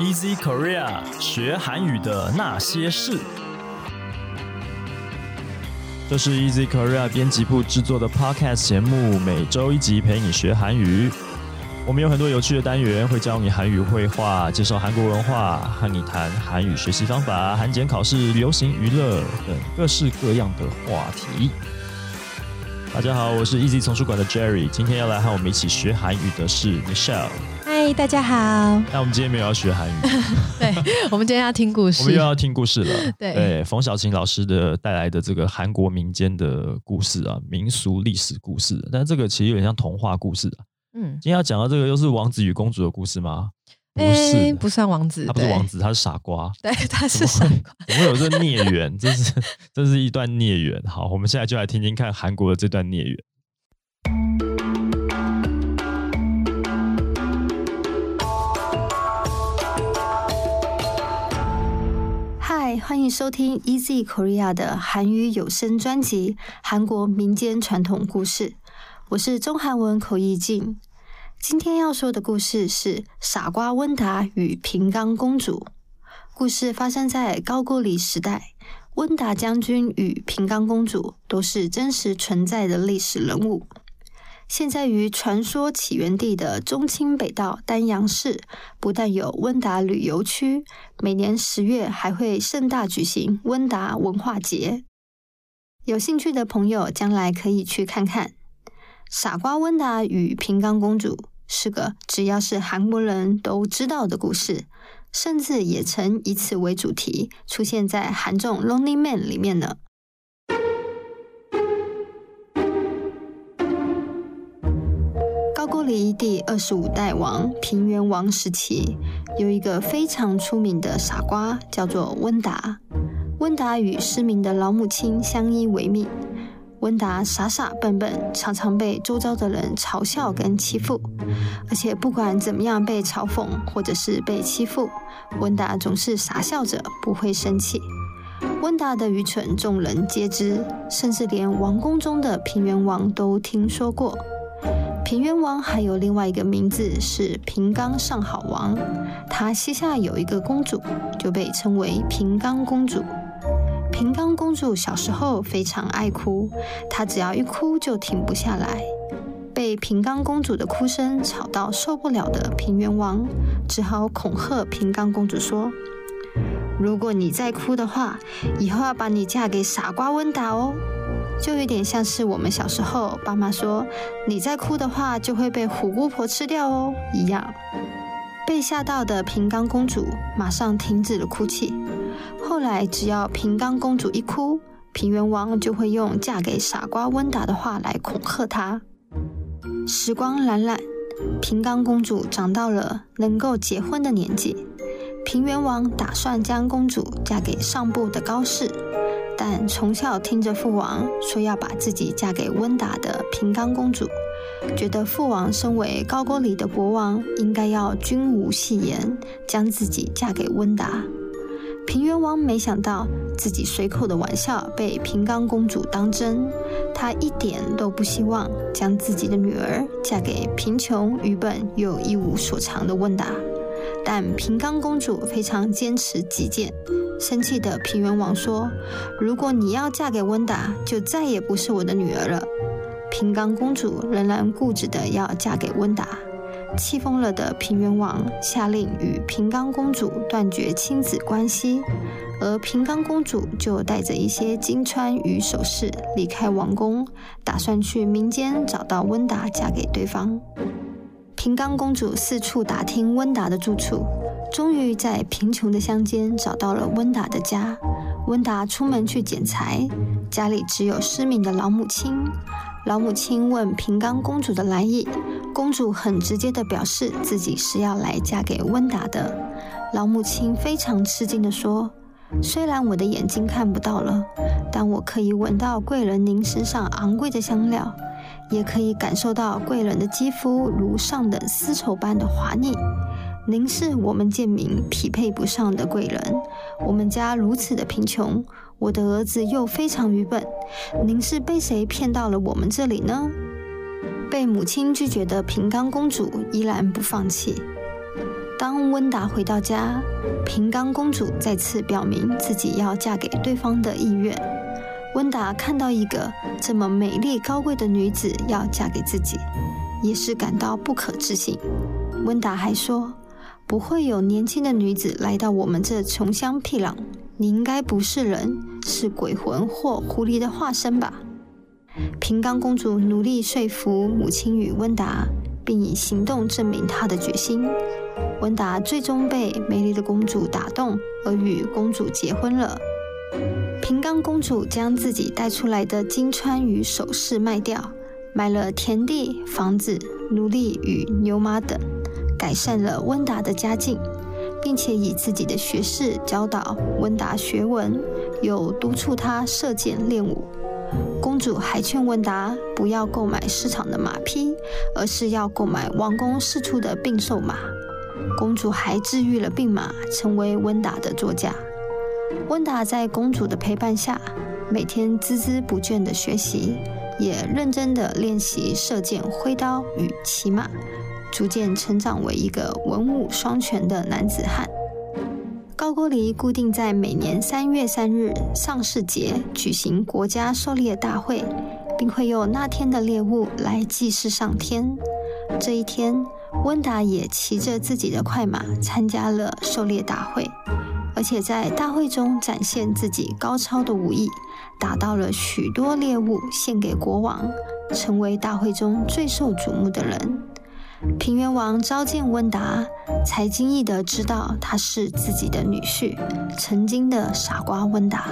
Easy Korea 学韩语的那些事，这是 Easy Korea 编辑部制作的 Podcast 节目，每周一集陪你学韩语。我们有很多有趣的单元，会教你韩语绘画，介绍韩国文化，和你谈韩语学习方法、韩检考试、流行娱乐等各式各样的话题。大家好，我是 Easy 丛书馆的 Jerry，今天要来和我们一起学韩语的是 Michelle。嗨，大家好。那我们今天没有要学韩语，对，我们今天要听故事。我们又要听故事了。对对，冯小琴老师的带来的这个韩国民间的故事啊，民俗历史故事，但这个其实有点像童话故事啊。嗯，今天要讲到这个，又是王子与公主的故事吗？不诶是，不算王子，他不是王，子，他是傻瓜。对，他是傻瓜。怎么会有这孽缘？这是这是一段孽缘。好，我们现在就来听听看韩国的这段孽缘。欢迎收听 Easy Korea 的韩语有声专辑《韩国民间传统故事》，我是中韩文口译静。今天要说的故事是傻瓜温达与平冈公主。故事发生在高句丽时代，温达将军与平冈公主都是真实存在的历史人物。现在于传说起源地的中清北道丹阳市，不但有温达旅游区，每年十月还会盛大举行温达文化节。有兴趣的朋友将来可以去看看。傻瓜温达与平冈公主是个只要是韩国人都知道的故事，甚至也曾以此为主题出现在韩综《Lonely Man》里面呢。高句丽第二十五代王平原王时期，有一个非常出名的傻瓜，叫做温达。温达与失明的老母亲相依为命。温达傻傻笨笨，常常被周遭的人嘲笑跟欺负，而且不管怎么样被嘲讽或者是被欺负，温达总是傻笑着，不会生气。温达的愚蠢众人皆知，甚至连王宫中的平原王都听说过。平原王还有另外一个名字是平冈上好王，他膝下有一个公主，就被称为平冈公主。平冈公主小时候非常爱哭，她只要一哭就停不下来。被平冈公主的哭声吵到受不了的平原王，只好恐吓平冈公主说：“如果你再哭的话，以后要把你嫁给傻瓜温达哦。”就有点像是我们小时候爸妈说：“你再哭的话，就会被虎姑婆吃掉哦。”一样。被吓到的平冈公主马上停止了哭泣。后来，只要平冈公主一哭，平原王就会用嫁给傻瓜温达的话来恐吓她。时光荏苒，平冈公主长到了能够结婚的年纪，平原王打算将公主嫁给上部的高士，但从小听着父王说要把自己嫁给温达的平冈公主，觉得父王身为高句丽的国王，应该要君无戏言，将自己嫁给温达。平原王没想到自己随口的玩笑被平冈公主当真，他一点都不希望将自己的女儿嫁给贫穷、愚笨又一无所长的温达。但平冈公主非常坚持己见，生气的平原王说：“如果你要嫁给温达，就再也不是我的女儿了。”平冈公主仍然固执的要嫁给温达。气疯了的平原王下令与平冈公主断绝亲子关系，而平冈公主就带着一些金钏与首饰离开王宫，打算去民间找到温达嫁给对方。平冈公主四处打听温达的住处，终于在贫穷的乡间找到了温达的家。温达出门去捡柴，家里只有失明的老母亲。老母亲问平冈公主的来意，公主很直接地表示自己是要来嫁给温达的。老母亲非常吃惊地说：“虽然我的眼睛看不到了，但我可以闻到贵人您身上昂贵的香料，也可以感受到贵人的肌肤如上等丝绸般的滑腻。您是我们贱民匹配不上的贵人，我们家如此的贫穷。”我的儿子又非常愚笨，您是被谁骗到了我们这里呢？被母亲拒绝的平冈公主依然不放弃。当温达回到家，平冈公主再次表明自己要嫁给对方的意愿。温达看到一个这么美丽高贵的女子要嫁给自己，也是感到不可置信。温达还说：“不会有年轻的女子来到我们这穷乡僻壤，你应该不是人，是鬼魂或狐狸的化身吧？”平冈公主努力说服母亲与温达。并以行动证明她的决心。温达最终被美丽的公主打动，而与公主结婚了。平冈公主将自己带出来的金川与首饰卖掉，买了田地、房子、奴隶与牛马等，改善了温达的家境，并且以自己的学识教导温达学文，又督促他射箭练武。公主还劝温达不要购买市场的马匹，而是要购买王宫释出的病兽马。公主还治愈了病马，成为温达的座驾。温达在公主的陪伴下，每天孜孜不倦地学习，也认真地练习射箭、挥刀与骑马，逐渐成长为一个文武双全的男子汉。高句丽固定在每年三月三日上市节举行国家狩猎大会，并会用那天的猎物来祭祀上天。这一天，温达也骑着自己的快马参加了狩猎大会，而且在大会中展现自己高超的武艺，打到了许多猎物献给国王，成为大会中最受瞩目的人。平原王召见温达，才惊异地知道他是自己的女婿，曾经的傻瓜温达。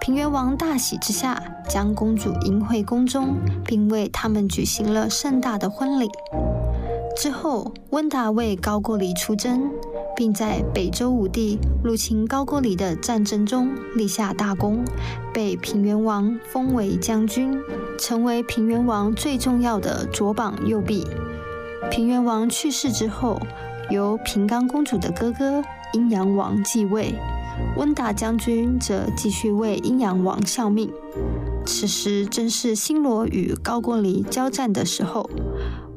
平原王大喜之下，将公主迎回宫中，并为他们举行了盛大的婚礼。之后，温达为高句丽出征，并在北周武帝入侵高句丽的战争中立下大功，被平原王封为将军，成为平原王最重要的左膀右臂。平原王去世之后，由平冈公主的哥哥阴阳王继位，温达将军则继续为阴阳王效命。此时正是新罗与高句丽交战的时候，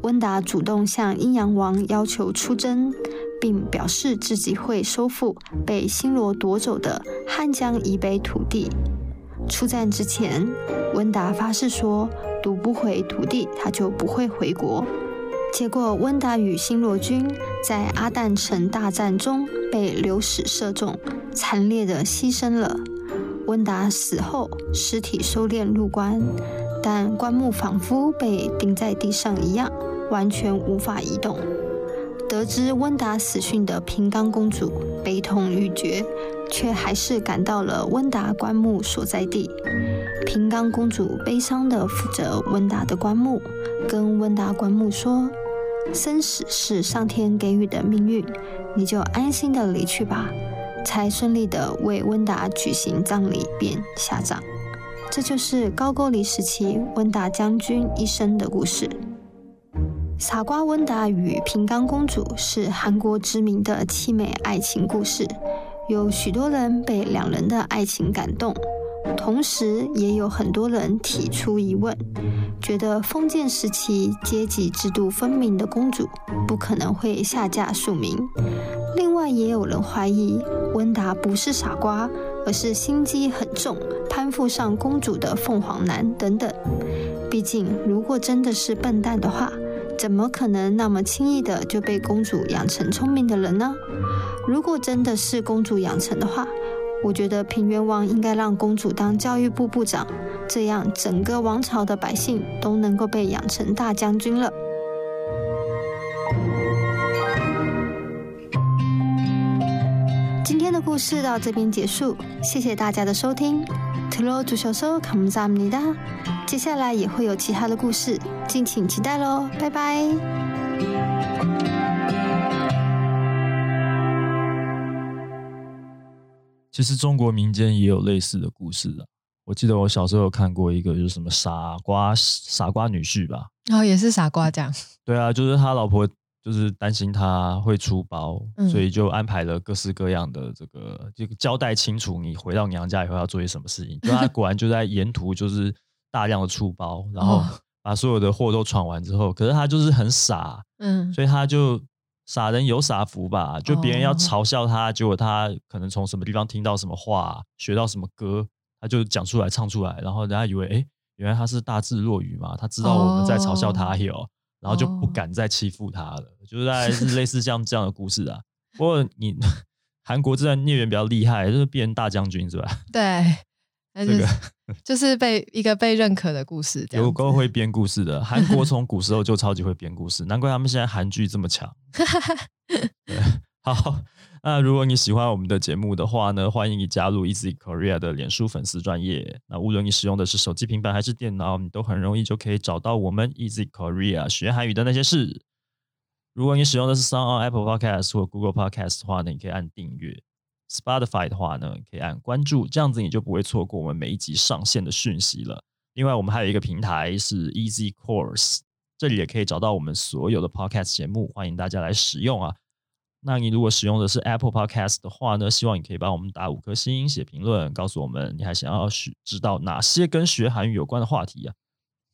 温达主动向阴阳王要求出征，并表示自己会收复被新罗夺走的汉江以北土地。出战之前，温达发誓说：“夺不回土地，他就不会回国。”结果，温达与新罗军在阿旦城大战中被流矢射中，惨烈的牺牲了。温达死后，尸体收敛入棺，但棺木仿佛被钉在地上一样，完全无法移动。得知温达死讯的平冈公主悲痛欲绝，却还是赶到了温达棺木所在地。平冈公主悲伤地扶着温达的棺木，跟温达棺木说。生死是上天给予的命运，你就安心的离去吧。才顺利的为温达举行葬礼便下葬。这就是高句丽时期温达将军一生的故事。傻瓜温达与平冈公主是韩国知名的凄美爱情故事，有许多人被两人的爱情感动。同时，也有很多人提出疑问，觉得封建时期阶级制度分明的公主不可能会下嫁庶民。另外，也有人怀疑温达不是傻瓜，而是心机很重、攀附上公主的凤凰男等等。毕竟，如果真的是笨蛋的话，怎么可能那么轻易的就被公主养成聪明的人呢？如果真的是公主养成的话，我觉得平原王应该让公主当教育部部长，这样整个王朝的百姓都能够被养成大将军了。今天的故事到这边结束，谢谢大家的收听。t o 주셔서감사합니다接下来也会有其他的故事，敬请期待喽！拜拜。其实中国民间也有类似的故事啊。我记得我小时候有看过一个，就是什么傻瓜傻瓜女婿吧。然后也是傻瓜这样。对啊，就是他老婆 就是担心他会出包，所以就安排了各式各样的这个，就交代清楚你回到娘家以后要做些什么事情。就他果然就在沿途就是大量的出包，然后 把所有的货都闯完之后，可是他就是很傻，嗯，所以他就傻人有傻福吧，就别人要哦。嘲笑他，结果他可能从什么地方听到什么话，学到什么歌，他就讲出来唱出来，然后人家以为，哎，原来他是大智若愚嘛，他知道我们在嘲笑他哟，然后就不哦敢再欺负他了，就是大概是 类似像这样的故事啊。不过你 韩国这段孽缘比较厉害，就是变大将军是吧？对，这个就是被一个被认可的故事，有够会编故事的，韩国从古时候就超级会编故事，难怪他们现在韩剧这么强。对，好，那如果你喜欢我们的节目的话呢，欢迎你加入 Easy Korea 的脸书粉丝专业。那无论你使用的是手机、平板还是电脑，你都很容易就可以找到我们 Easy Korea 学韩语的那些事。如果你使用的是 Sound on Apple Podcast 或 Google Podcast 的话呢，你可以按订阅。Spotify 的话呢，可以按关注，这样子你就不会错过我们每一集上线的讯息了。另外，我们还有一个平台是 Easy Course，这里也可以找到我们所有的 Podcast 节目，欢迎大家来使用啊。那你如果使用的是 Apple Podcast 的话呢，希望你可以帮我们打五颗星、写评论，告诉我们你还想要学知道哪些跟学韩语有关的话题啊。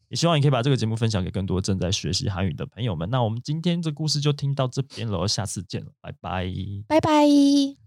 也希望你可以把这个节目分享给更多正在学习韩语的朋友们。那我们今天这故事就听到这边了，下次见了，拜拜。拜拜。